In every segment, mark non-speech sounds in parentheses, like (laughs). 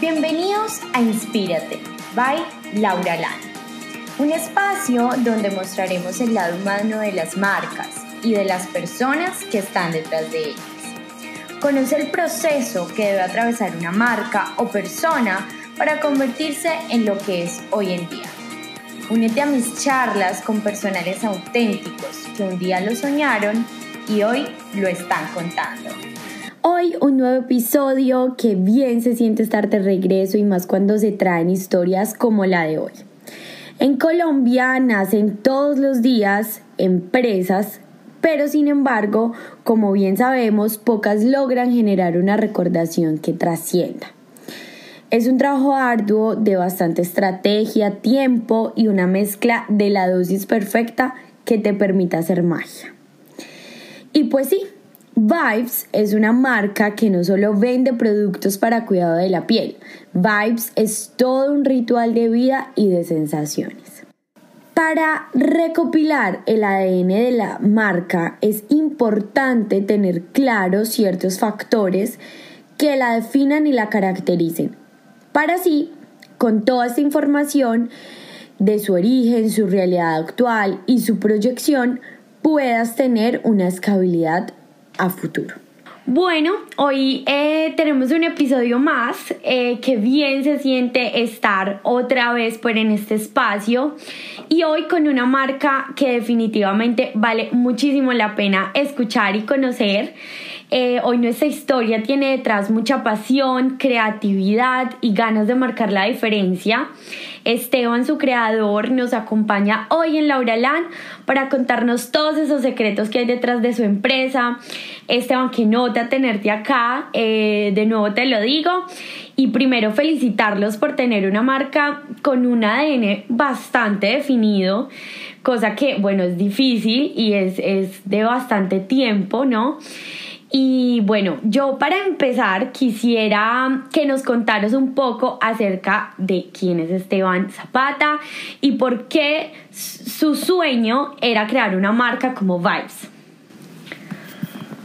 Bienvenidos a Inspírate, by Laura Lan. Un espacio donde mostraremos el lado humano de las marcas y de las personas que están detrás de ellas. Conoce el proceso que debe atravesar una marca o persona para convertirse en lo que es hoy en día. Únete a mis charlas con personales auténticos que un día lo soñaron y hoy lo están contando. Hoy un nuevo episodio que bien se siente estar de regreso y más cuando se traen historias como la de hoy. En Colombia nacen todos los días empresas, pero sin embargo, como bien sabemos, pocas logran generar una recordación que trascienda. Es un trabajo arduo de bastante estrategia, tiempo y una mezcla de la dosis perfecta que te permita hacer magia. Y pues sí, Vibes es una marca que no solo vende productos para cuidado de la piel, Vibes es todo un ritual de vida y de sensaciones. Para recopilar el ADN de la marca es importante tener claros ciertos factores que la definan y la caractericen. Para así, con toda esta información de su origen, su realidad actual y su proyección, puedas tener una escalabilidad a futuro. Bueno, hoy eh, tenemos un episodio más eh, que bien se siente estar otra vez por en este espacio y hoy con una marca que definitivamente vale muchísimo la pena escuchar y conocer. Eh, hoy nuestra historia tiene detrás mucha pasión, creatividad y ganas de marcar la diferencia. Esteban, su creador, nos acompaña hoy en Laura Land para contarnos todos esos secretos que hay detrás de su empresa. Esteban, qué nota tenerte acá, eh, de nuevo te lo digo. Y primero felicitarlos por tener una marca con un ADN bastante definido, cosa que, bueno, es difícil y es, es de bastante tiempo, ¿no? Y bueno, yo para empezar quisiera que nos contaras un poco acerca de quién es Esteban Zapata y por qué su sueño era crear una marca como Vibes.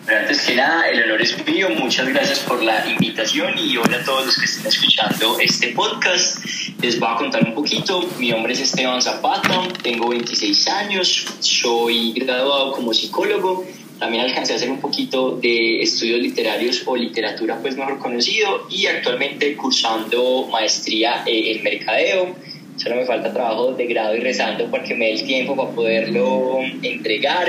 Antes que nada, el honor es mío. Muchas gracias por la invitación y hola a todos los que estén escuchando este podcast. Les voy a contar un poquito. Mi nombre es Esteban Zapata, tengo 26 años, soy graduado como psicólogo también alcancé a hacer un poquito de estudios literarios o literatura, pues mejor conocido, y actualmente cursando maestría en mercadeo. Solo me falta trabajo de grado y rezando porque me dé el tiempo para poderlo entregar.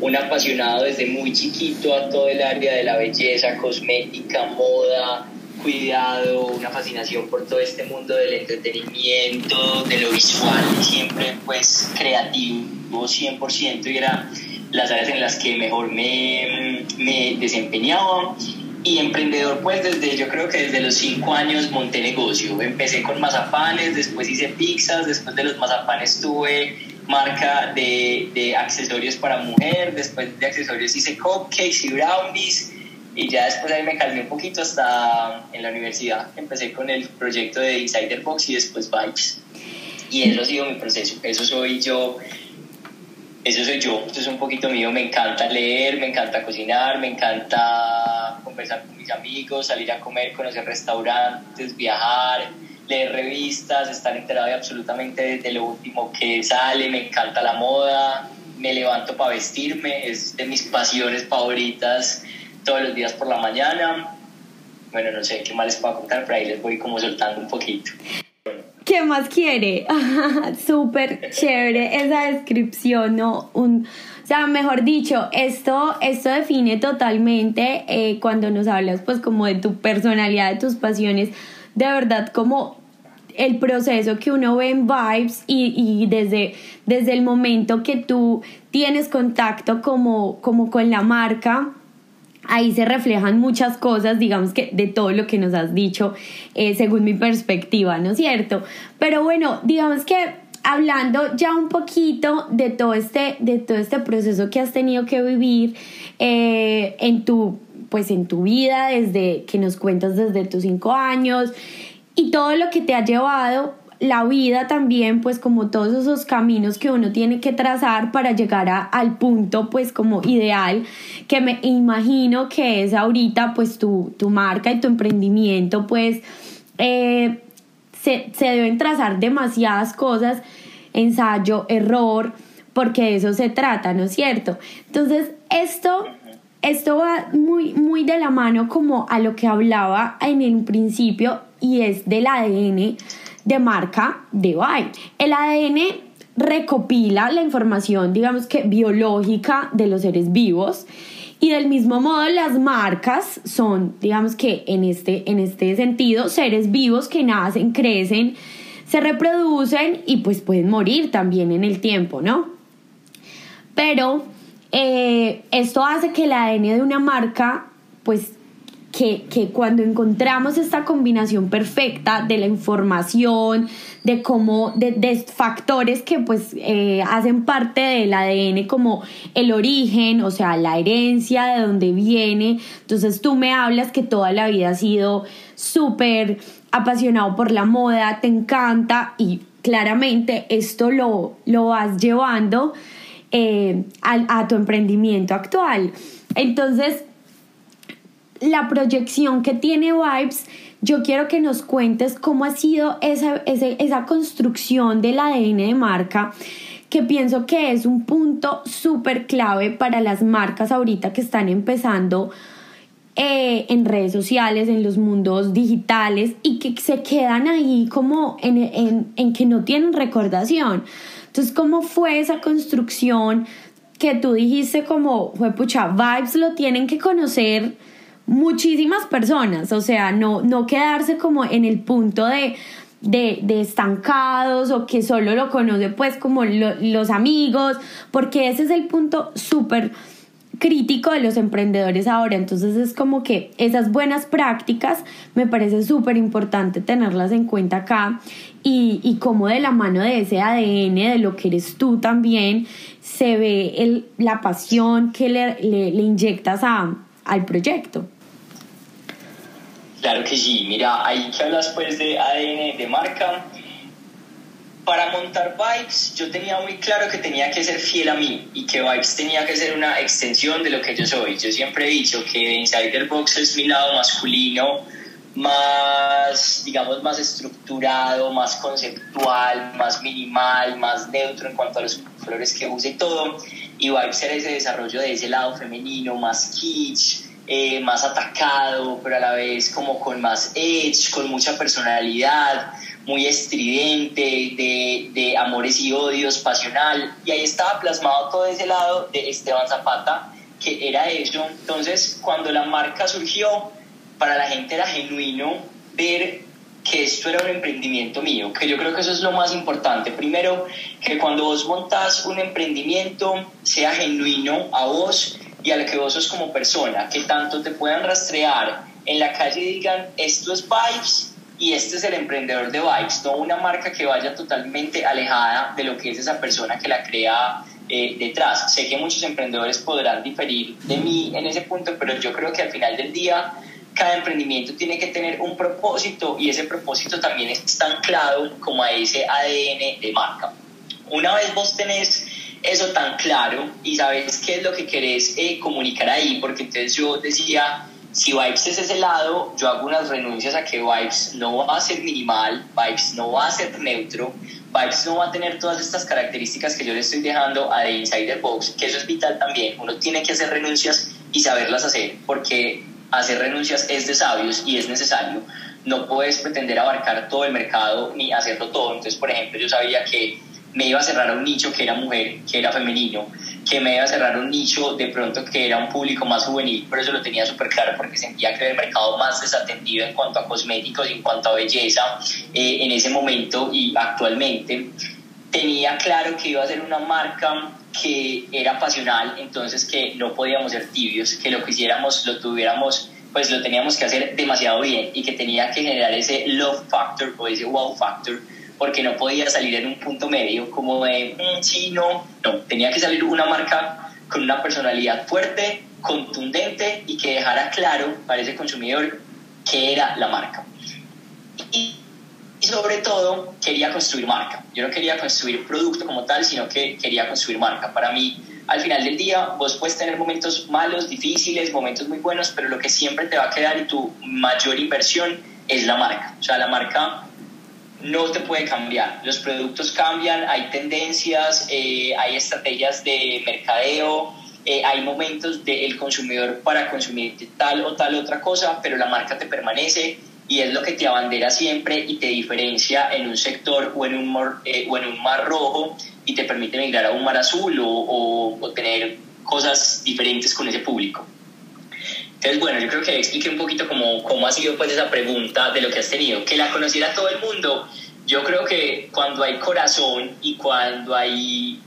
Un apasionado desde muy chiquito a todo el área de la belleza, cosmética, moda, cuidado, una fascinación por todo este mundo del entretenimiento, de lo visual, siempre pues creativo 100% y era las áreas en las que mejor me, me desempeñaba. Y emprendedor pues desde yo creo que desde los cinco años monté negocio. Empecé con mazapanes después hice pizzas después de los mazapanes tuve marca de, de accesorios para mujer después de accesorios hice cupcakes y brownies y ya después ahí me calmé un poquito hasta en la universidad. Empecé con el proyecto de Insider Box y después Vibes. Y eso ha sido mi proceso. Eso soy yo eso soy yo, esto es un poquito mío, me encanta leer, me encanta cocinar, me encanta conversar con mis amigos, salir a comer, conocer restaurantes, viajar, leer revistas, estar enterado de absolutamente de lo último que sale, me encanta la moda, me levanto para vestirme, es de mis pasiones favoritas todos los días por la mañana. Bueno, no sé qué más les puedo contar, pero ahí les voy como soltando un poquito. ¿Qué más quiere? (laughs) Súper chévere esa descripción, ¿no? Un, o sea, mejor dicho, esto, esto define totalmente eh, cuando nos hablas pues como de tu personalidad, de tus pasiones, de verdad como el proceso que uno ve en Vibes y, y desde, desde el momento que tú tienes contacto como, como con la marca, ahí se reflejan muchas cosas, digamos que de todo lo que nos has dicho, eh, según mi perspectiva, ¿no es cierto? Pero bueno, digamos que hablando ya un poquito de todo este, de todo este proceso que has tenido que vivir eh, en tu pues en tu vida desde que nos cuentas desde tus cinco años y todo lo que te ha llevado la vida también, pues como todos esos caminos que uno tiene que trazar para llegar a, al punto, pues como ideal, que me imagino que es ahorita, pues tu, tu marca y tu emprendimiento, pues eh, se, se deben trazar demasiadas cosas, ensayo, error, porque de eso se trata, ¿no es cierto? Entonces, esto, esto va muy, muy de la mano como a lo que hablaba en un principio y es del ADN de marca de Vibe. El ADN recopila la información, digamos que biológica de los seres vivos y del mismo modo las marcas son, digamos que en este, en este sentido, seres vivos que nacen, crecen, se reproducen y pues pueden morir también en el tiempo, ¿no? Pero eh, esto hace que el ADN de una marca pues que, cuando encontramos esta combinación perfecta de la información, de cómo, de, factores que pues eh, hacen parte del ADN como el origen, o sea, la herencia, de dónde viene. Entonces tú me hablas que toda la vida has sido súper apasionado por la moda, te encanta y claramente esto lo, lo vas llevando eh, a tu emprendimiento actual. Entonces, la proyección que tiene Vibes, yo quiero que nos cuentes cómo ha sido esa, esa construcción del ADN de marca que pienso que es un punto súper clave para las marcas ahorita que están empezando eh, en redes sociales, en los mundos digitales y que se quedan ahí como en, en, en que no tienen recordación. Entonces, ¿cómo fue esa construcción que tú dijiste como, fue pucha, vibes lo tienen que conocer? Muchísimas personas, o sea, no, no quedarse como en el punto de, de, estancados o que solo lo conoce pues como los amigos, porque ese es el punto súper crítico de los emprendedores ahora. Entonces es como que esas buenas prácticas me parece súper importante tenerlas en cuenta acá y, y como de la mano de ese ADN, de lo que eres tú también, se ve el, la pasión que le, le, inyectas a, al proyecto. Claro que sí, mira, ahí que hablas pues de ADN de marca. Para montar Vibes yo tenía muy claro que tenía que ser fiel a mí y que Vibes tenía que ser una extensión de lo que yo soy. Yo siempre he dicho que Insider Box es mi lado masculino, más, digamos, más estructurado, más conceptual, más minimal, más neutro en cuanto a los colores que use todo. Y Vibes era ese desarrollo de ese lado femenino, más kitsch, eh, más atacado, pero a la vez como con más edge, con mucha personalidad, muy estridente, de, de amores y odios, pasional. Y ahí estaba plasmado todo ese lado de Esteban Zapata, que era eso. Entonces, cuando la marca surgió, para la gente era genuino ver que esto era un emprendimiento mío, que yo creo que eso es lo más importante. Primero, que cuando vos montas un emprendimiento sea genuino a vos y a lo que vos sos como persona, que tanto te puedan rastrear en la calle y digan, esto es Vibes y este es el emprendedor de Vibes, no una marca que vaya totalmente alejada de lo que es esa persona que la crea eh, detrás. Sé que muchos emprendedores podrán diferir de mí en ese punto, pero yo creo que al final del día cada emprendimiento tiene que tener un propósito y ese propósito también está anclado como a ese ADN de marca. Una vez vos tenés eso tan claro y sabes qué es lo que querés eh, comunicar ahí, porque entonces yo decía, si Vibes es ese lado, yo hago unas renuncias a que Vibes no va a ser minimal, Vibes no va a ser neutro, Vibes no va a tener todas estas características que yo le estoy dejando a The Insider Box, que eso es vital también, uno tiene que hacer renuncias y saberlas hacer, porque hacer renuncias es de sabios y es necesario. No puedes pretender abarcar todo el mercado ni hacerlo todo. Entonces, por ejemplo, yo sabía que me iba a cerrar un nicho que era mujer, que era femenino, que me iba a cerrar un nicho de pronto que era un público más juvenil, pero eso lo tenía súper claro porque sentía que era el mercado más desatendido en cuanto a cosméticos en cuanto a belleza eh, en ese momento y actualmente. Tenía claro que iba a ser una marca que era pasional, entonces que no podíamos ser tibios, que lo que hiciéramos lo tuviéramos pues lo teníamos que hacer demasiado bien y que tenía que generar ese love factor o ese wow factor porque no podía salir en un punto medio como de mm, sí, no, no, tenía que salir una marca con una personalidad fuerte, contundente y que dejara claro para ese consumidor qué era la marca. Y, y sobre todo quería construir marca. Yo no quería construir producto como tal, sino que quería construir marca. Para mí, al final del día, vos puedes tener momentos malos, difíciles, momentos muy buenos, pero lo que siempre te va a quedar y tu mayor inversión es la marca. O sea, la marca no te puede cambiar. Los productos cambian, hay tendencias, eh, hay estrategias de mercadeo, eh, hay momentos del consumidor para consumir tal o tal otra cosa, pero la marca te permanece y es lo que te abandera siempre y te diferencia en un sector o en un, mar, eh, o en un mar rojo y te permite migrar a un mar azul o, o, tener cosas diferentes con ese público. Entonces, bueno, yo creo que expliqué un poquito cómo, cómo ha sido pues esa pregunta de lo que has tenido. Que la conociera todo el mundo, yo creo que cuando hay corazón y cuando hay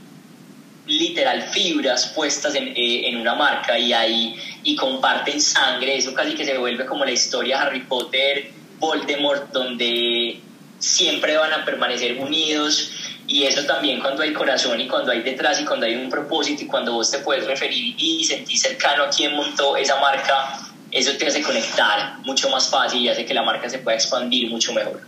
literal fibras puestas en, eh, en, una marca y hay y comparten sangre, eso casi que se vuelve como la historia Harry Potter, Voldemort, donde siempre van a permanecer unidos y eso también cuando hay corazón y cuando hay detrás y cuando hay un propósito y cuando vos te puedes referir y sentir cercano a quien montó esa marca, eso te hace conectar mucho más fácil y hace que la marca se pueda expandir mucho mejor.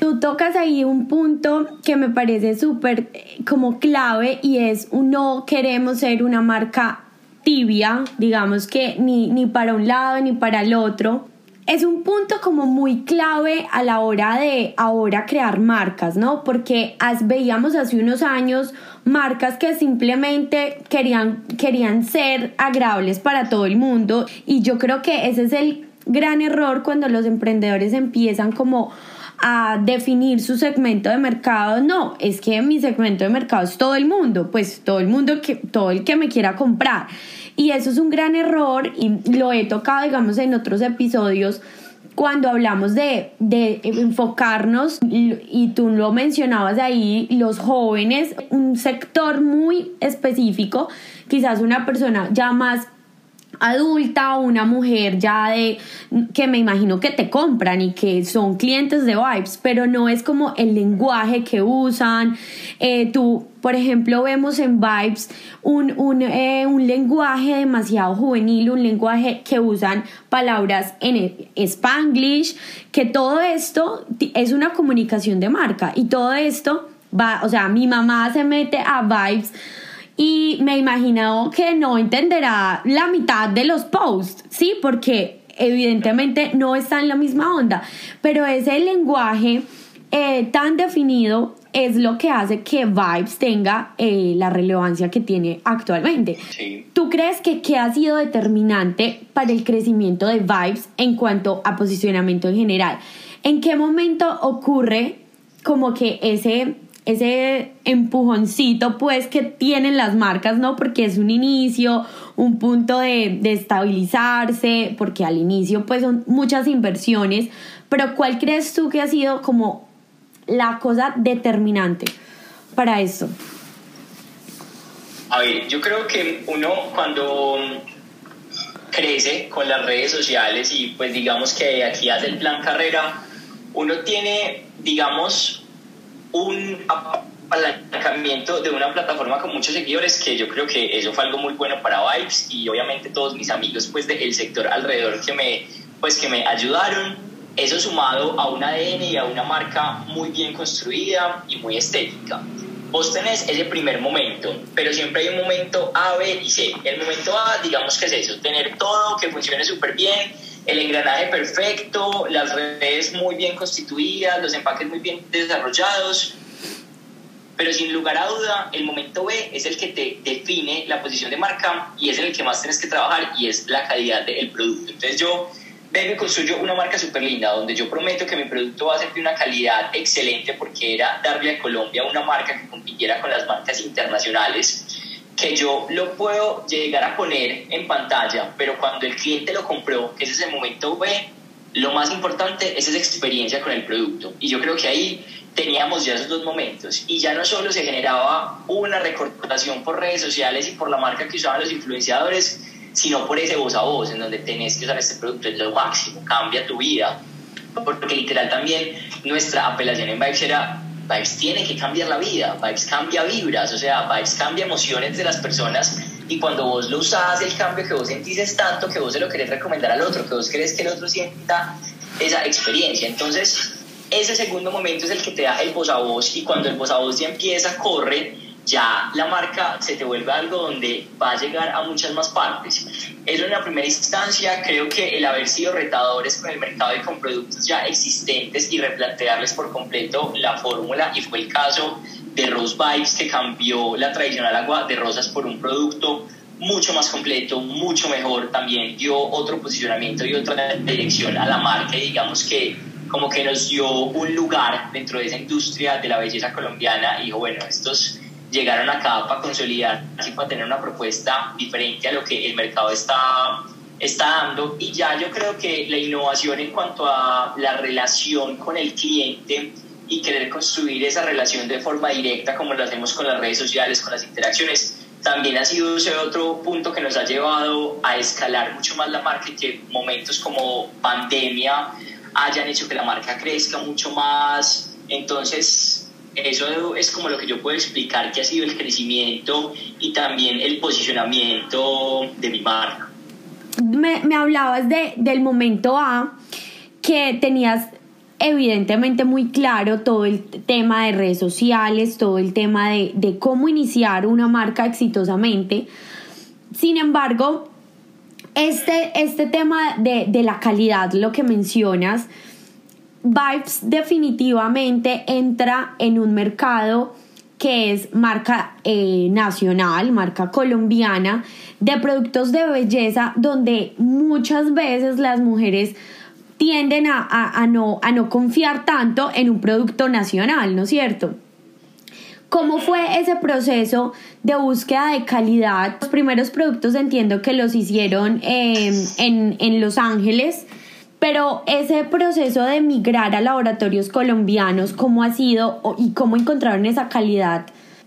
Tú tocas ahí un punto que me parece súper eh, como clave y es no queremos ser una marca tibia, digamos que ni, ni para un lado ni para el otro, es un punto como muy clave a la hora de ahora crear marcas, ¿no? Porque veíamos hace unos años marcas que simplemente querían, querían ser agradables para todo el mundo y yo creo que ese es el gran error cuando los emprendedores empiezan como a definir su segmento de mercado. No, es que mi segmento de mercado es todo el mundo, pues todo el mundo que todo el que me quiera comprar. Y eso es un gran error y lo he tocado, digamos, en otros episodios cuando hablamos de, de, enfocarnos, y tú lo mencionabas ahí, los jóvenes, un sector muy específico, quizás una persona ya más adulta una mujer ya de que me imagino que te compran y que son clientes de Vibes, pero no es como el lenguaje que usan. Eh, tú, por ejemplo, vemos en Vibes un, un, eh, un, lenguaje demasiado juvenil, un lenguaje que usan palabras en spanglish, que todo esto es una comunicación de marca y todo esto va, o sea, mi mamá se mete a Vibes y me imagino que no entenderá la mitad de los posts, ¿sí? Porque evidentemente no está en la misma onda, pero ese lenguaje eh, tan definido es lo que hace que Vibes tenga eh, la relevancia que tiene actualmente. ¿Tú crees que qué ha sido determinante para el crecimiento de Vibes en cuanto a posicionamiento en general? ¿En qué momento ocurre como que ese ese empujoncito pues que tienen las marcas, ¿no? Porque es un inicio, un punto de, de, estabilizarse, porque al inicio pues son muchas inversiones, pero ¿cuál crees tú que ha sido como la cosa determinante para eso? A ver, yo creo que uno cuando crece con las redes sociales y pues digamos que aquí hace el plan carrera, uno tiene, digamos, un apalancamiento de una plataforma con muchos seguidores que yo creo que eso fue algo muy bueno para Vibes y obviamente todos mis amigos pues del sector alrededor que me pues que me ayudaron eso sumado a un ADN y a una marca muy bien construida y muy estética vos tenés ese primer momento, pero siempre hay un momento A, B y C. El momento A, digamos que es eso, tener todo que funcione súper bien, el engranaje perfecto, las redes muy bien constituidas, los empaques muy bien desarrollados. Pero sin lugar a duda, el momento B es el que te define la posición de marca y es en el que más tienes que trabajar y es la calidad del producto. Entonces yo vengo y construyo una marca súper linda donde yo prometo que mi producto va a ser de una calidad excelente porque era darle a Colombia una marca que compitiera con las marcas internacionales que yo lo puedo llegar a poner en pantalla, pero cuando el cliente lo compró, que ese es el momento B, lo más importante es esa experiencia con el producto. Y yo creo que ahí teníamos ya esos dos momentos. Y ya no solo se generaba una recordación por redes sociales y por la marca que usaban los influenciadores, sino por ese voz a voz, en donde tenés que usar este producto, es lo máximo, cambia tu vida. Porque literal también nuestra apelación en Vibes era Vibes tiene que cambiar la vida, Vibes cambia vibras, o sea, Vibes cambia emociones de las personas y cuando vos lo usás, el cambio que vos sentís es tanto que vos se lo querés recomendar al otro, que vos querés que el otro sienta esa experiencia. Entonces, ese segundo momento es el que te da el voz a voz y cuando el voz a voz ya empieza, corre, ya la marca se te vuelve algo donde va a llegar a muchas más partes. Eso en la primera instancia, creo que el haber sido retadores con el mercado y con productos ya existentes y replantearles por completo la fórmula, y fue el caso de Rose Vibes, que cambió la tradicional agua de rosas por un producto mucho más completo, mucho mejor, también dio otro posicionamiento y otra dirección a la marca y digamos que como que nos dio un lugar dentro de esa industria de la belleza colombiana y dijo, bueno, estos llegaron acá para consolidar y para tener una propuesta diferente a lo que el mercado está, está dando. Y ya yo creo que la innovación en cuanto a la relación con el cliente y querer construir esa relación de forma directa como lo hacemos con las redes sociales, con las interacciones, también ha sido ese otro punto que nos ha llevado a escalar mucho más la marca y que momentos como pandemia hayan hecho que la marca crezca mucho más. Entonces, eso es como lo que yo puedo explicar que ha sido el crecimiento y también el posicionamiento de mi marca. Me, me hablabas de, del momento A, que tenías evidentemente muy claro todo el tema de redes sociales, todo el tema de, de cómo iniciar una marca exitosamente. Sin embargo, este, este tema de, de la calidad, lo que mencionas, Vibes definitivamente entra en un mercado que es marca eh, nacional, marca colombiana, de productos de belleza, donde muchas veces las mujeres tienden a, no, a no confiar tanto en un producto nacional, ¿no es cierto? ¿Cómo fue ese proceso de búsqueda de calidad? Los primeros productos entiendo que los hicieron eh, en, en Los Ángeles pero ese proceso de migrar a laboratorios colombianos, ¿cómo ha sido y cómo encontraron esa calidad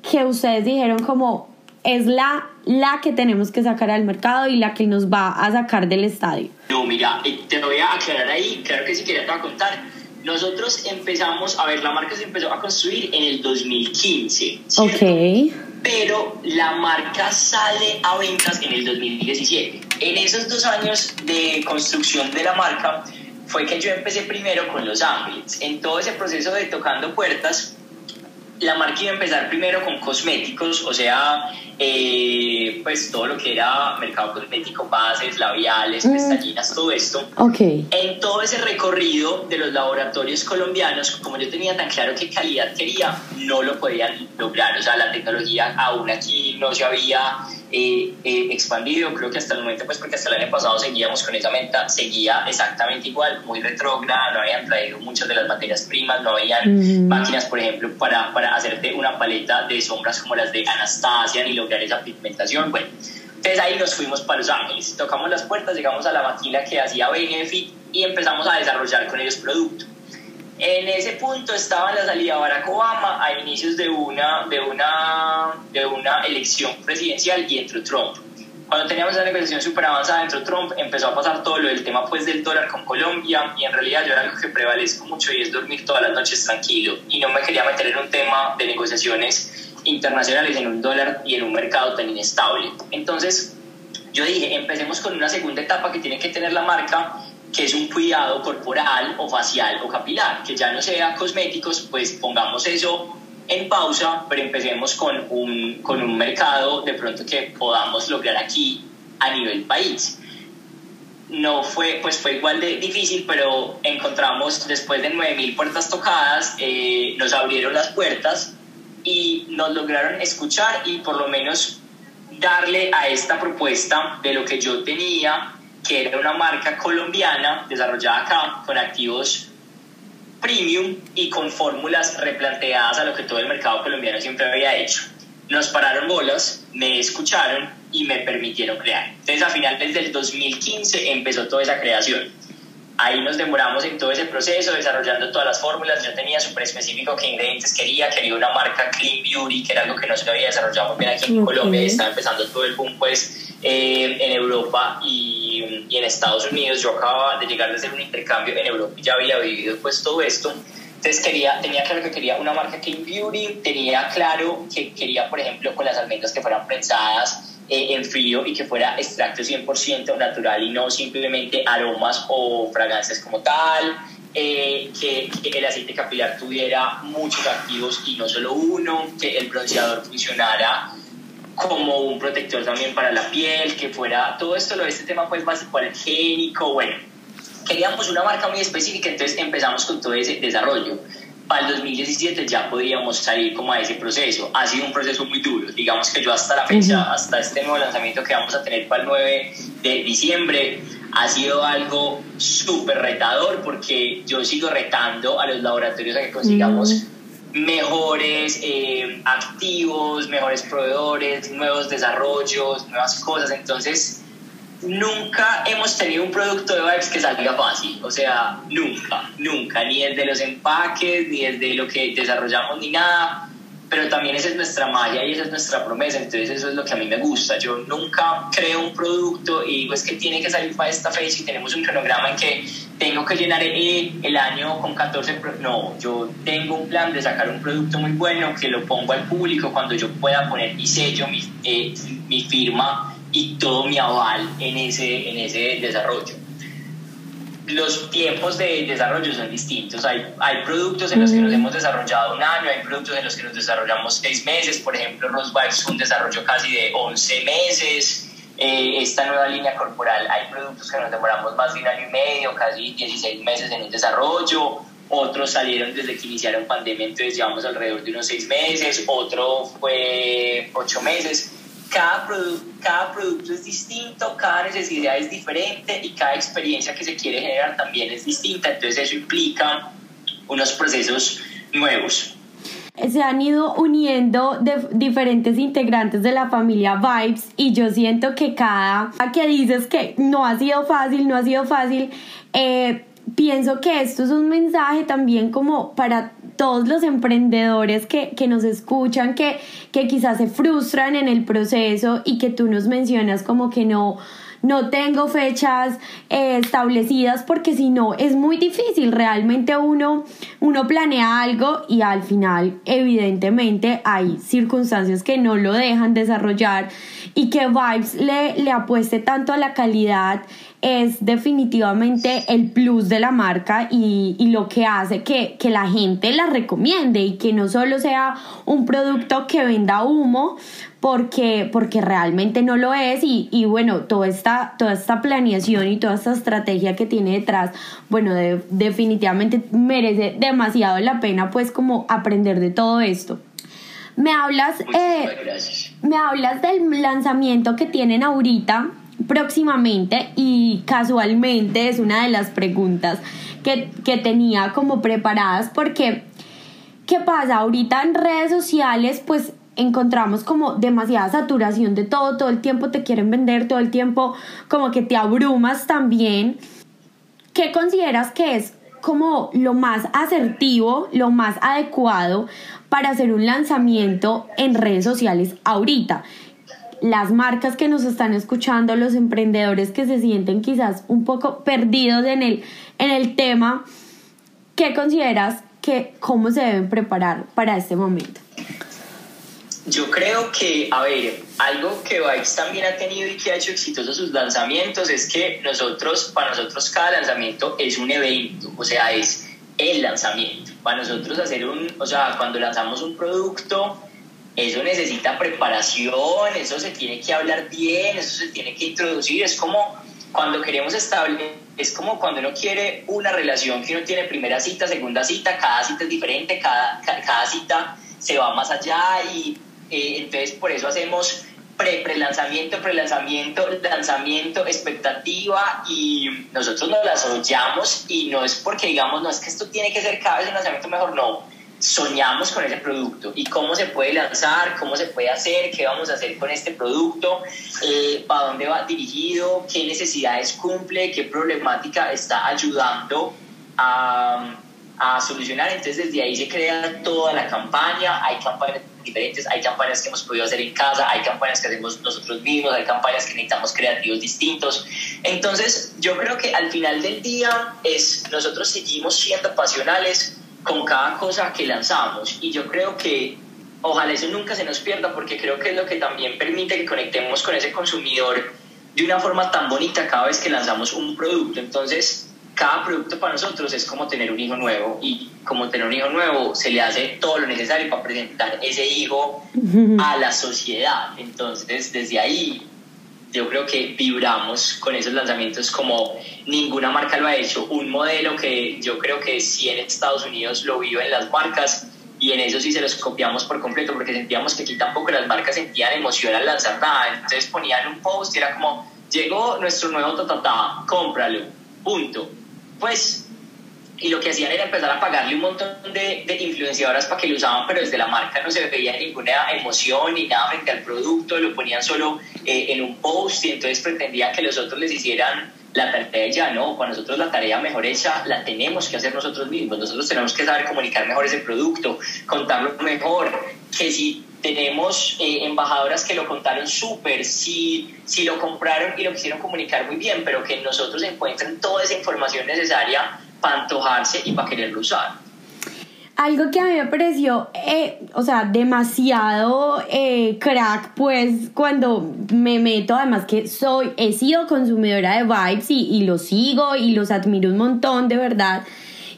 que ustedes dijeron como es la, la que tenemos que sacar al mercado y la que nos va a sacar del estadio? No, mira, eh, te voy a aclarar ahí, claro que si quería te voy a contar. Nosotros empezamos, a ver, la marca se empezó a construir en el 2015. Ok. Pero la marca sale a ventas en el 2017. En esos dos años de construcción de la marca fue que yo empecé primero con Los Ángeles. En todo ese proceso de tocando puertas, la marca iba a empezar primero con cosméticos, o sea, eh, pues todo lo que era mercado cosmético, bases, labiales, mm. pestañinas, todo esto. Okay. En todo ese recorrido de los laboratorios colombianos, como yo tenía tan claro qué calidad quería, no lo podían lograr. O sea, la tecnología aún aquí no se había eh, eh, expandido, creo que hasta el momento, pues porque hasta el año pasado seguíamos con esa meta, seguía exactamente igual, muy retrógrada, no habían traído muchas de las materias primas, no habían máquinas, por ejemplo, para, para hacerte una paleta de sombras como las de Anastasia, ni lograr esa pigmentación, bueno. Entonces ahí nos fuimos para Los Ángeles, tocamos las puertas, llegamos a la máquina que hacía Benefit y empezamos a desarrollar con ellos productos en ese punto estaba en la salida Barack Obama a inicios de una, de una, de una elección presidencial y entró Trump. Cuando teníamos esa negociación súper avanzada dentro Trump, empezó a pasar todo lo del tema pues del dólar con Colombia y en realidad yo era algo que prevalezco mucho y es dormir todas las noches tranquilo y no me quería meter en un tema de negociaciones internacionales en un dólar y en un mercado tan inestable. Entonces yo dije, empecemos con una segunda etapa que tiene que tener la marca que es un cuidado corporal o facial o capilar, que ya no sea cosméticos, pues pongamos eso en pausa, pero empecemos con un, con un mercado de pronto que podamos lograr aquí a nivel país. No fue, pues fue igual de difícil, pero encontramos después de 9.000 puertas tocadas, eh, nos abrieron las puertas y nos lograron escuchar y por lo menos darle a esta propuesta de lo que yo tenía que era una marca colombiana desarrollada acá con activos premium y con fórmulas replanteadas a lo que todo el mercado colombiano siempre había hecho. Nos pararon bolas, me escucharon y me permitieron crear. Entonces, a final del 2015 empezó toda esa creación. Ahí nos demoramos en todo ese proceso, desarrollando todas las fórmulas. Yo tenía súper específico qué ingredientes quería. Quería una marca Clean Beauty, que era algo que no se había desarrollado muy bien aquí en Colombia. Estaba empezando todo el boom, pues, eh, en Europa y, y, en Estados Unidos. Yo acababa de llegar de hacer un intercambio en Europa y ya había vivido, pues, todo esto. Entonces quería, tenía claro que quería una marca Clean Beauty, tenía claro que quería, por ejemplo, con las almendras que fueran prensadas, eh, en frío y que fuera extracto 100% natural y no simplemente aromas o fragancias como tal. eh, que, el aceite capilar tuviera muchos activos y no solo uno, que el bronceador funcionara como un protector también para la piel, que fuera todo esto, lo de este tema pues básico alergénico, bueno, queríamos una marca muy específica, entonces empezamos con todo ese desarrollo. Para el 2017 ya podríamos salir como a ese proceso. Ha sido un proceso muy duro. Digamos que yo hasta la fecha, hasta este nuevo lanzamiento que vamos a tener para el 9 de diciembre, ha sido algo súper retador porque yo sigo retando a los laboratorios a que consigamos mm. Mejores eh, activos, mejores proveedores, nuevos desarrollos, nuevas cosas. Entonces, nunca hemos tenido un producto de Vibes que salga fácil. O sea, nunca, nunca. Ni el de los empaques, ni el de lo que desarrollamos, ni nada pero también esa es nuestra malla y esa es nuestra promesa, entonces eso es lo que a mí me gusta. Yo nunca creo un producto y digo es que tiene que salir para esta fecha y tenemos un cronograma en que tengo que llenar el, año con 14... No, yo tengo un plan de sacar un producto muy bueno que lo pongo al público cuando yo pueda poner mi sello, mi, eh, mi firma y todo mi aval en ese, en ese desarrollo los tiempos de desarrollo son distintos. Hay, hay productos en los que nos hemos desarrollado un año, hay productos en los que nos desarrollamos seis meses. Por ejemplo, Rosebud es un desarrollo casi de 11 meses. Eh, esta nueva línea corporal, hay productos que nos demoramos más de un año y medio, casi 16 meses en un desarrollo. Otros salieron desde que iniciaron pandemia, entonces llevamos alrededor de unos seis meses. Otro fue ocho meses cada, cada producto es distinto, cada necesidad es diferente y cada experiencia que se quiere generar también es distinta, entonces eso implica unos procesos nuevos. Se han ido uniendo de diferentes integrantes de la familia Vibes y yo siento que cada que dices que no ha sido fácil, no ha sido fácil, eh, pienso que esto es un mensaje también como para todos los emprendedores que, nos escuchan, que, que quizás se frustran en el proceso y que tú nos mencionas como que no, no tengo fechas eh, establecidas porque si no es muy difícil. Realmente uno, uno planea algo y al final evidentemente hay circunstancias que no lo dejan desarrollar y que Vibes le, le apueste tanto a la calidad es definitivamente el plus de la marca y, lo que hace que, la gente la recomiende y que no solo sea un producto que venda humo porque, porque realmente no lo es y, bueno, toda esta, toda esta planeación y toda esta estrategia que tiene detrás, bueno, definitivamente merece demasiado la pena pues como aprender de todo esto. Me hablas, eh, me hablas del lanzamiento que tienen ahorita próximamente y casualmente es una de las preguntas que, tenía como preparadas porque, ¿qué pasa? Ahorita en redes sociales pues encontramos como demasiada saturación de todo, todo el tiempo te quieren vender, todo el tiempo como que te abrumas también. ¿Qué consideras que es como lo más asertivo, lo más adecuado para hacer un lanzamiento en redes sociales ahorita? las marcas que nos están escuchando, los emprendedores que se sienten quizás un poco perdidos en el, en el tema, ¿qué consideras que cómo se deben preparar para este momento? Yo creo que, a ver, algo que Vibes también ha tenido y que ha hecho exitosos sus lanzamientos es que nosotros, para nosotros cada lanzamiento es un evento, o sea, es el lanzamiento. Para nosotros hacer un, o sea, cuando lanzamos un producto, eso necesita preparación, eso se tiene que hablar bien, eso se tiene que introducir, es como cuando queremos establecer, es como cuando uno quiere una relación que uno tiene primera cita, segunda cita, cada cita es diferente, cada, cada cita se va más allá y eh, entonces por eso hacemos pre-lanzamiento, pre-lanzamiento, lanzamiento, expectativa y nosotros nos las oyamos y no es porque digamos, no es que esto tiene que ser cada vez un lanzamiento mejor, no. Soñamos con ese producto y cómo se puede lanzar, cómo se puede hacer, qué vamos a hacer con este producto, eh, para dónde va dirigido, qué necesidades cumple, qué problemática está ayudando a, a solucionar. Entonces desde ahí se crea toda la campaña, hay campañas diferentes, hay campañas que hemos podido hacer en casa, hay campañas que hacemos nosotros mismos, hay campañas que necesitamos creativos distintos. Entonces yo creo que al final del día es nosotros seguimos siendo pasionales con cada cosa que lanzamos. Y yo creo que ojalá eso nunca se nos pierda porque creo que es lo que también permite que conectemos con ese consumidor de una forma tan bonita cada vez que lanzamos un producto. Entonces, cada producto para nosotros es como tener un hijo nuevo y como tener un hijo nuevo se le hace todo lo necesario para presentar ese hijo a la sociedad. Entonces, desde ahí yo creo que vibramos con esos lanzamientos como ninguna marca lo ha hecho. Un modelo que yo creo que sí en Estados Unidos lo viven las marcas y en eso sí se los copiamos por completo porque sentíamos que aquí tampoco las marcas sentían emoción al lanzar nada. Entonces ponían un post y era como, llegó nuestro nuevo tatata, cómpralo, punto. Pues y lo que hacían era empezar a pagarle un montón de, influenciadoras para que lo usaban, pero desde la marca no se veía ninguna emoción ni nada frente al producto, lo ponían solo eh, en un post y entonces pretendían que los otros les hicieran la tarea ya, ¿no? Para nosotros la tarea mejor hecha la tenemos que hacer nosotros mismos, nosotros tenemos que saber comunicar mejor ese producto, contarlo mejor, que si tenemos eh, embajadoras que lo contaron súper, si, si lo compraron y lo quisieron comunicar muy bien, pero que nosotros encuentren toda esa información necesaria para antojarse y para quererlo usar. Algo que a mí me pareció, eh, o sea, demasiado eh, crack, pues cuando me meto, además que soy, he sido consumidora de vibes y, y los sigo y los admiro un montón, de verdad.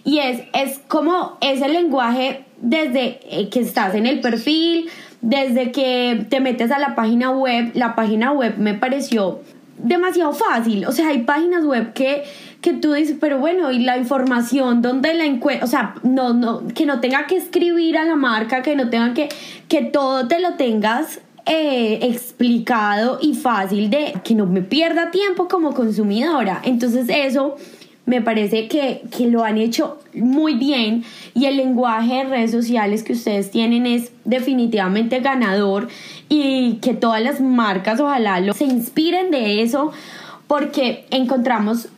Y es, es como ese lenguaje desde que estás en el perfil, desde que te metes a la página web, la página web me pareció demasiado fácil. O sea, hay páginas web que que tú dices, pero bueno, y la información, ¿dónde la encuentro? O sea, no, no, que no tenga que escribir a la marca, que no tenga que, que todo te lo tengas eh, explicado y fácil de que no me pierda tiempo como consumidora. Entonces eso me parece que, que, lo han hecho muy bien y el lenguaje de redes sociales que ustedes tienen es definitivamente ganador y que todas las marcas ojalá se inspiren de eso porque encontramos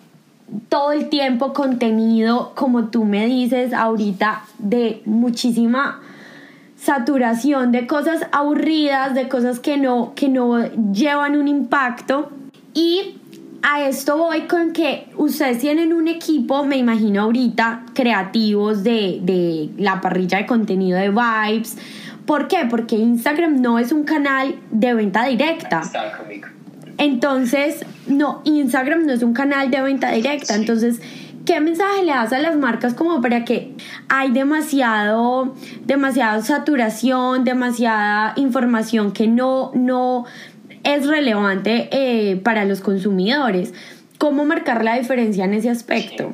todo el tiempo contenido, como tú me dices ahorita, de muchísima saturación de cosas aburridas, de cosas que no, que no llevan un impacto. Y a esto voy con que ustedes tienen un equipo, me imagino ahorita, creativos de, de la parrilla de contenido de Vibes. ¿Por qué? Porque Instagram no es un canal de venta directa. Entonces, no, Instagram no es un canal de venta directa. Entonces, ¿qué mensaje le das a las marcas como para que hay demasiado, demasiada saturación, demasiada información que no, no es relevante eh, para los consumidores? ¿Cómo marcar la diferencia en ese aspecto?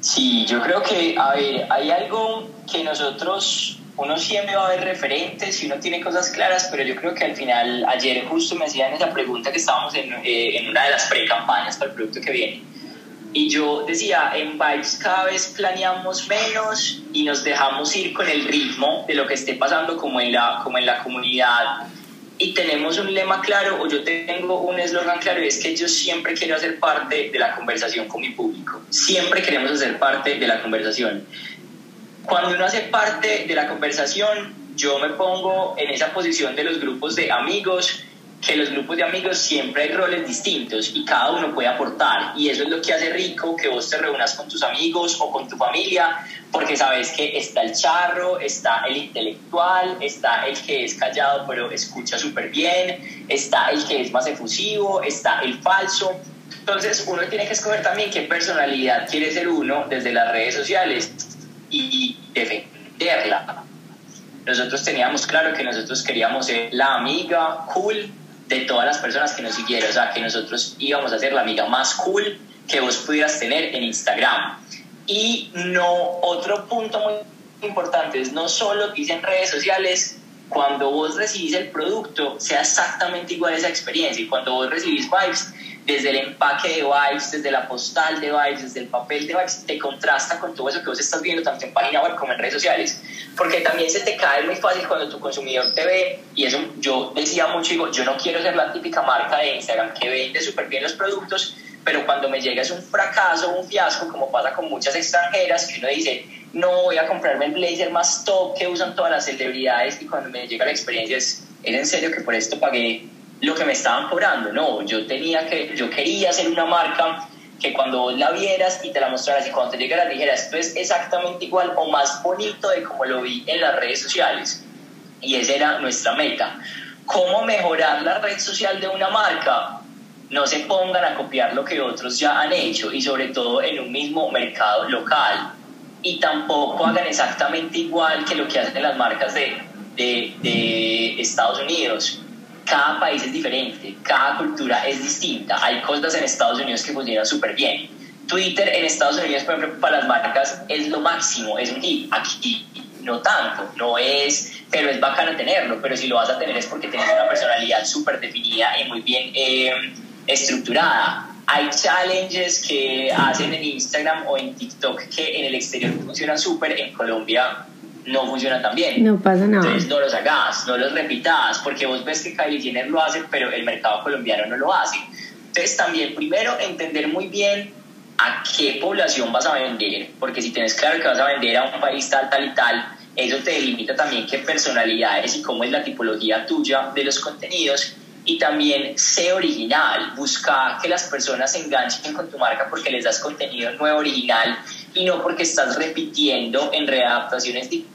Sí, yo creo que, a ver, hay algo que nosotros uno siempre va a ver referentes y uno tiene cosas claras, pero yo creo que al final, ayer justo me hacían esa pregunta que estábamos en, eh, en una de las pre-campañas para el producto que viene. Y yo decía, en Vibes cada vez planeamos menos y nos dejamos ir con el ritmo de lo que esté pasando como en la, como en la comunidad. Y tenemos un lema claro, o yo tengo un eslogan claro, y es que yo siempre quiero hacer parte de la conversación con mi público. Siempre queremos hacer parte de la conversación. Cuando uno hace parte de la conversación, yo me pongo en esa posición de los grupos de amigos, que los grupos de amigos siempre hay roles distintos y cada uno puede aportar y eso es lo que hace rico que vos te reúnas con tus amigos o con tu familia porque sabes que está el charro, está el intelectual, está el que es callado pero escucha súper bien, está el que es más efusivo, está el falso. Entonces uno tiene que escoger también qué personalidad quiere ser uno desde las redes sociales y defenderla. Nosotros teníamos claro que nosotros queríamos ser la amiga cool de todas las personas que nos siguieron, o sea, que nosotros íbamos a ser la amiga más cool que vos pudieras tener en Instagram. Y no, otro punto muy importante es no solo dicen redes sociales, cuando vos recibís el producto, sea exactamente igual esa experiencia. Y cuando vos recibís vibes, desde el empaque de Vibes, desde la postal de Vibes, desde el papel de Vibes, te contrasta con todo eso que vos estás viendo tanto en página web como en redes sociales. Porque también se te cae muy fácil cuando tu consumidor te ve, y eso yo decía mucho, digo, yo no quiero ser la típica marca de Instagram que vende súper bien los productos, pero cuando me llega es un fracaso, un fiasco, como pasa con muchas extranjeras, que uno dice, no voy a comprarme el blazer más top que usan todas las celebridades, y cuando me llega la experiencia es, es en serio que por esto pagué lo que me estaban cobrando, no, yo tenía que, yo quería ser una marca que cuando vos la vieras y te la mostraras y cuando te llegara dijeras, esto es exactamente igual o más bonito de como lo vi en las redes sociales. Y esa era nuestra meta. ¿Cómo mejorar la red social de una marca? no se pongan a copiar lo que otros ya han hecho y sobre todo en un mismo mercado local. Y tampoco hagan exactamente igual que lo que hacen las marcas de, de, de Estados Unidos. Cada país es diferente, cada cultura es distinta. Hay cosas en Estados Unidos que funcionan súper bien. Twitter en Estados Unidos, por ejemplo, para las marcas es lo máximo, es un hit. Aquí no tanto, no es, pero es bacano tenerlo, pero si lo vas a tener es porque tienes una personalidad súper definida y muy bien eh, estructurada. Hay challenges que hacen en Instagram o en TikTok que en el exterior funcionan súper, en Colombia no funciona tan bien. No pasa nada. Entonces no los hagas, no los repitas, porque vos ves que Kylie Jenner lo hace, pero el mercado colombiano no lo hace. Entonces también primero entender muy bien a qué población vas a vender, porque si tienes claro que vas a vender a un país tal, tal y tal, eso te delimita también qué personalidades y cómo es la tipología tuya de los contenidos y también sé original, busca que las personas se enganchen con tu marca porque les das contenido nuevo, original y no porque estás repitiendo en readaptaciones diferentes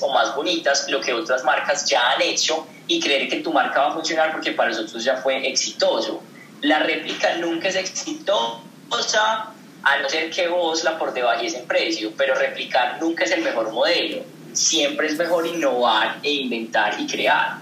o más bonitas lo que otras marcas ya han hecho y creer que tu marca va a funcionar porque para nosotros ya fue exitoso. La réplica nunca es exitosa a no ser que vos la por debajes en precio, pero replicar nunca es el mejor modelo. Siempre es mejor innovar e inventar y crear.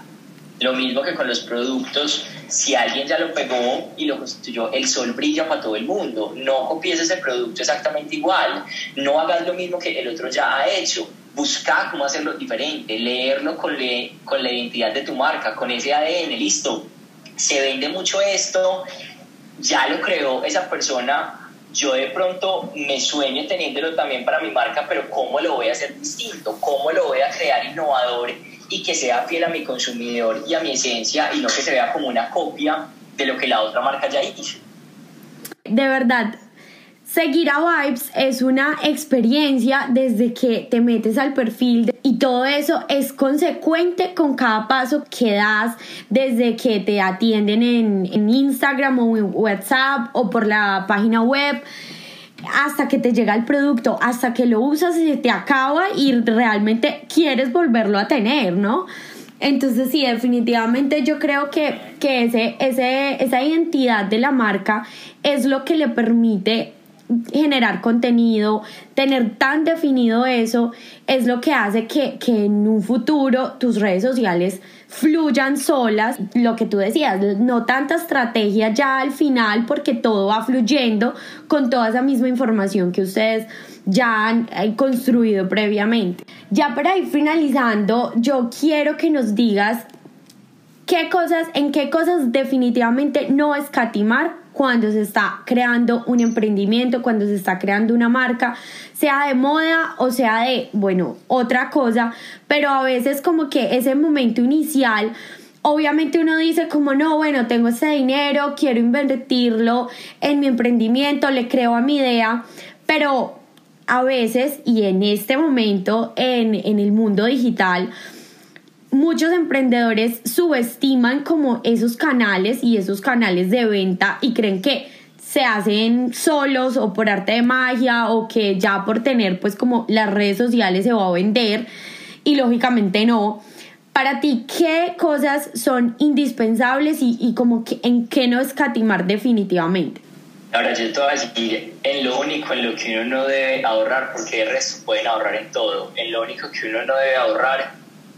Lo mismo que con los productos, si alguien ya lo pegó y lo construyó, el sol brilla para todo el mundo. No copies ese producto exactamente igual. No hagas lo mismo que el otro ya ha hecho. Busca cómo hacerlo diferente, leerlo con, con la identidad de tu marca, con ese ADN, listo. Se vende mucho esto, ya lo creó esa persona, yo de pronto me sueño teniéndolo también para mi marca, pero ¿cómo lo voy a hacer distinto? ¿Cómo lo voy a crear innovador y que sea fiel a mi consumidor y a mi esencia y no que se vea como una copia de lo que la otra marca ya hizo? De verdad, Seguir a Vibes es una experiencia desde que te metes al perfil y todo eso es consecuente con cada paso que das desde que te atienden en, Instagram o en WhatsApp o por la página web hasta que te llega el producto, hasta que lo usas y se te acaba y realmente quieres volverlo a tener, ¿no? Entonces sí, definitivamente yo creo que, que ese, ese, esa identidad de la marca es lo que le permite generar contenido, tener tan definido eso, es lo que hace que, que, en un futuro tus redes sociales fluyan solas, lo que tú decías, no tanta estrategia ya al final porque todo va fluyendo con toda esa misma información que ustedes ya han eh, construido previamente. Ya para ir finalizando, yo quiero que nos digas qué cosas, en qué cosas definitivamente no escatimar cuando se está creando un emprendimiento, cuando se está creando una marca, sea de moda o sea de, bueno, otra cosa, pero a veces como que ese momento inicial, obviamente uno dice como no, bueno, tengo ese dinero, quiero invertirlo en mi emprendimiento, le creo a mi idea, pero a veces y en este momento en, en el mundo digital, muchos emprendedores subestiman como esos canales y esos canales de venta y creen que se hacen solos o por arte de magia o que ya por tener pues como las redes sociales se va a vender y lógicamente no. Para ti, ¿qué cosas son indispensables y, y como que en qué no escatimar definitivamente? Ahora yo te voy a decir en lo único en lo que uno no debe ahorrar, porque el pueden ahorrar en todo, en lo único que uno no debe ahorrar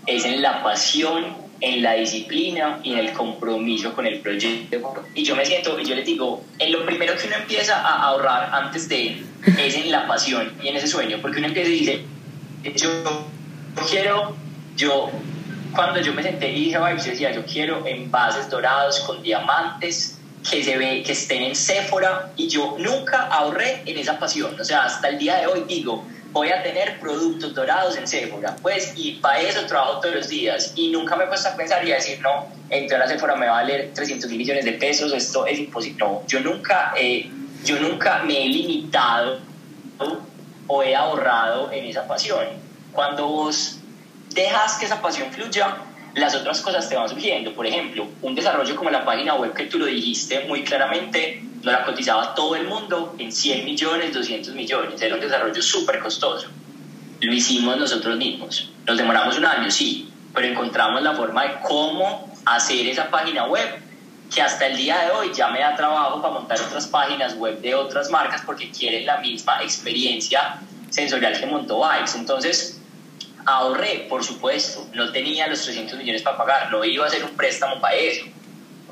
es en la pasión, en la disciplina y en el compromiso con el proyecto. Y yo me siento, y yo les digo, en lo primero que uno empieza a ahorrar antes de es en la pasión y en ese sueño, porque uno empieza y dice, yo quiero, yo, cuando yo me senté y dije, yo decía, yo quiero envases dorados con diamantes que se ve que estén en Sephora y yo nunca ahorré en esa pasión, o sea, hasta el día de hoy digo, voy a tener productos dorados en Sephora. Pues, y para eso trabajo todos los días. Y nunca me he puesto a pensar y a decir, no, entrar a Sephora me va a valer 300 mil millones de pesos, esto es imposible. No, yo nunca, eh, yo nunca me he limitado o he ahorrado en esa pasión. Cuando vos dejas que esa pasión fluya, las otras cosas te van surgiendo. Por ejemplo, un desarrollo como la página web que tú lo dijiste muy claramente, la cotizaba todo el mundo en 100 millones, 200 millones. Era un desarrollo súper costoso. Lo hicimos nosotros mismos. Nos demoramos un año, sí, pero encontramos la forma de cómo hacer esa página web que hasta el día de hoy ya me da trabajo para montar otras páginas web de otras marcas porque quieren la misma experiencia sensorial que montó Vibes. Entonces, ahorré, por supuesto, no tenía los 300 millones para pagar, no iba a hacer un préstamo para eso,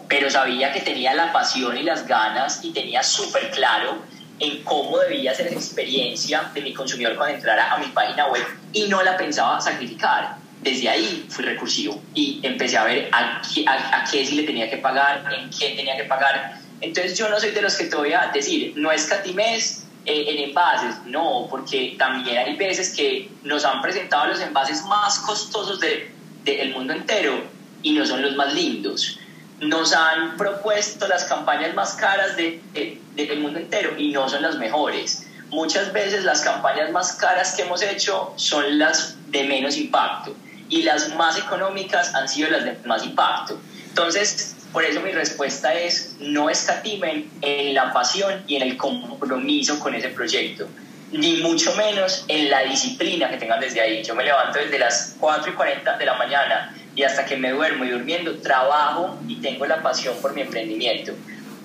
pero sabía que tenía la pasión y las ganas y tenía súper claro en cómo debía ser la experiencia de mi consumidor cuando entrara a mi página web y no la pensaba sacrificar. Desde ahí fui recursivo y empecé a ver a qué, a, qué sí le tenía que pagar, en qué tenía que pagar. Entonces yo no soy de los que te voy a decir, no escatimes eh, en envases, no, porque también hay veces que nos han presentado los envases más costosos del de, mundo entero y no son los más lindos nos han propuesto las campañas más caras del de, mundo entero y no son las mejores. Muchas veces las campañas más caras que hemos hecho son las de menos impacto y las más económicas han sido las de más impacto. Entonces, por eso mi respuesta es no escatimen en la pasión y en el compromiso con ese proyecto, ni mucho menos en la disciplina que tengan desde ahí. Yo me levanto desde las 4 y 40 de la mañana y hasta que me duermo y durmiendo, trabajo y tengo la pasión por mi emprendimiento.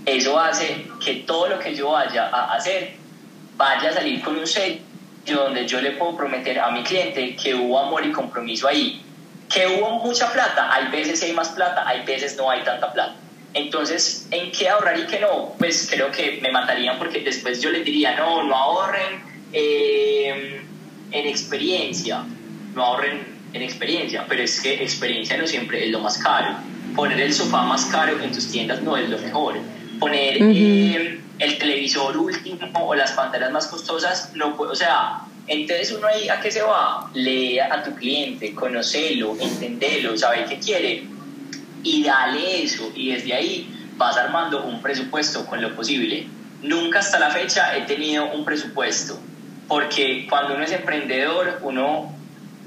Eso hace que todo lo que yo vaya a hacer vaya a salir con un sello donde yo le puedo prometer a mi cliente que hubo amor y compromiso ahí. Que hubo mucha plata, hay veces hay más plata, hay veces no hay tanta plata. Entonces, ¿en qué ahorrar y qué no? Pues creo que me matarían porque después yo les diría, no, no ahorren eh, en experiencia, no ahorren en experiencia, pero es que experiencia no siempre es lo más caro. Poner el sofá más caro en tus tiendas no es lo mejor. Poner eh, el televisor último o las pantallas más costosas, no puede, o sea, entonces uno ahí a qué se va? Lee a tu cliente, conocelo, entendelo, sabe qué quiere y dale eso y desde ahí vas armando un presupuesto con lo posible. Nunca hasta la fecha he tenido un presupuesto porque cuando uno es emprendedor uno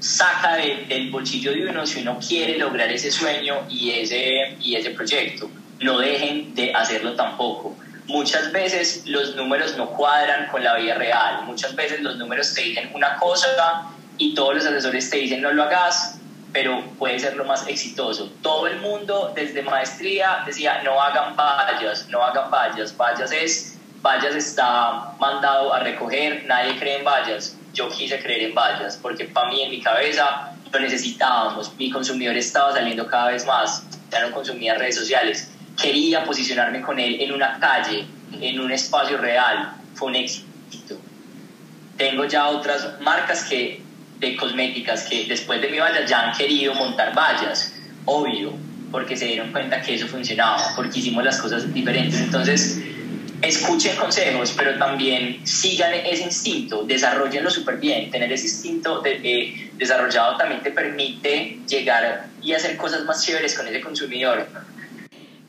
saca del bolsillo de uno si uno quiere lograr ese sueño y ese, y ese proyecto. No dejen de hacerlo tampoco. Muchas veces los números no cuadran con la vida real. Muchas veces los números te dicen una cosa y todos los asesores te dicen no lo hagas, pero puede ser lo más exitoso. Todo el mundo desde maestría decía no hagan vallas, no hagan vallas. Vallas es, vallas está mandado a recoger, nadie cree en vallas yo quise creer en vallas, porque para mí en mi cabeza lo necesitábamos, mi consumidor estaba saliendo cada vez más, ya no consumía redes sociales, quería posicionarme con él en una calle, en un espacio real, fue un éxito. Tengo ya otras marcas que, de cosméticas que después de mi valla ya han querido montar vallas, obvio, porque se dieron cuenta que eso funcionaba, porque hicimos las cosas diferentes. Entonces, escuchen consejos, pero también sigan ese instinto, desarrollenlo súper bien. Tener ese instinto de, desarrollado también te permite llegar y hacer cosas más chéveres con ese consumidor.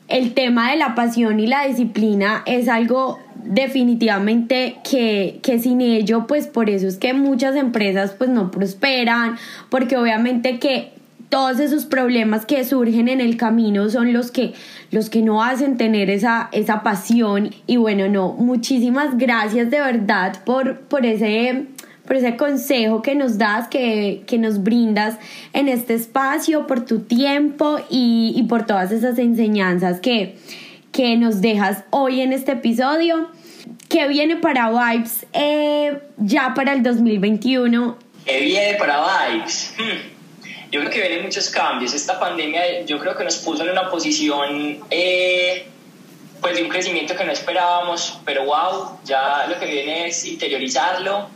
El tema de la pasión y la disciplina es algo definitivamente que, que sin ello, pues por eso es que muchas empresas pues no prosperan, porque obviamente que todos esos problemas que surgen en el camino son los que, los que no hacen tener esa, esa pasión. Y bueno, no, muchísimas gracias de verdad por, por ese por ese consejo que nos das, que, que, nos brindas en este espacio, por tu tiempo y, y por todas esas enseñanzas que, que, nos dejas hoy en este episodio. ¿Qué viene para Vibes eh, ya para el 2021? ¿Qué viene para Vibes? Hmm. Yo creo que vienen muchos cambios. Esta pandemia yo creo que nos puso en una posición eh, pues de un crecimiento que no esperábamos, pero wow, ya lo que viene es interiorizarlo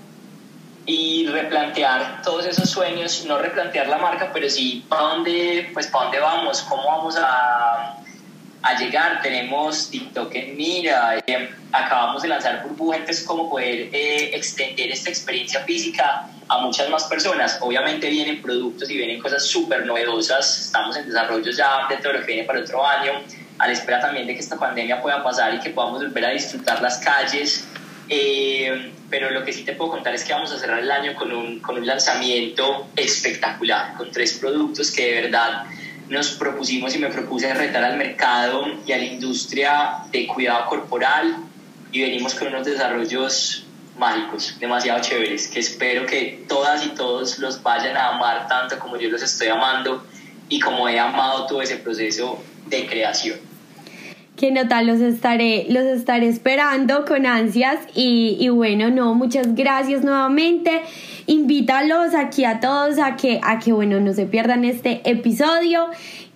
y replantear todos esos sueños, no replantear la marca, pero sí para dónde, pues para dónde vamos, cómo vamos a, a llegar. Tenemos TikTok en mira, eh, acabamos de lanzar Burbuja, entonces cómo poder eh, extender esta experiencia física a muchas más personas. Obviamente vienen productos y vienen cosas súper novedosas, estamos en desarrollo ya de todo lo que viene para otro año, a la espera también de que esta pandemia pueda pasar y que podamos volver a disfrutar las calles. Eh, pero lo que sí te puedo contar es que vamos a cerrar el año con un, con un lanzamiento espectacular, con tres productos que de verdad nos propusimos y me propuse retar al mercado y a la industria de cuidado corporal y venimos con unos desarrollos mágicos, demasiado chéveres, que espero que todas y todos los vayan a amar tanto como yo los estoy amando y como he amado todo ese proceso de creación. Qué nota, los estaré, los estaré esperando con ansias y, y bueno, no, muchas gracias nuevamente. Invítalos aquí a todos a que, a que bueno, no se pierdan este episodio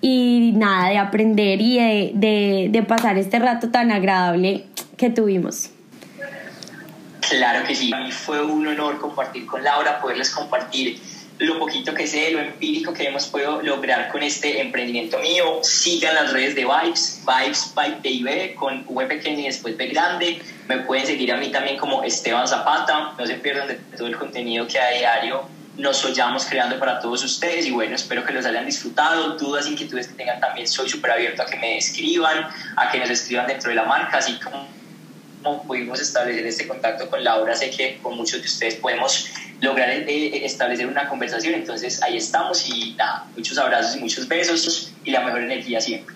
y nada, de aprender y de, de, de pasar este rato tan agradable que tuvimos. Claro que sí, fue un honor compartir con Laura, poderles compartir lo poquito que sé, lo empírico que hemos podido lograr con este emprendimiento mío. Sigan las redes de Vibes, Vibes by PIB con V pequeña y después B grande. Me pueden seguir a mí también como Esteban Zapata. No se pierdan de todo el contenido que a diario nos soñamos creando para todos ustedes. Y bueno, espero que los hayan disfrutado. Dudas, inquietudes que tengan también, soy súper abierto a que me escriban, a que nos escriban dentro de la marca, así como pudimos establecer este contacto con Laura, sé que con muchos de ustedes podemos lograr eh, eh, establecer una conversación, entonces ahí estamos y nada, muchos abrazos y muchos besos y la mejor energía siempre.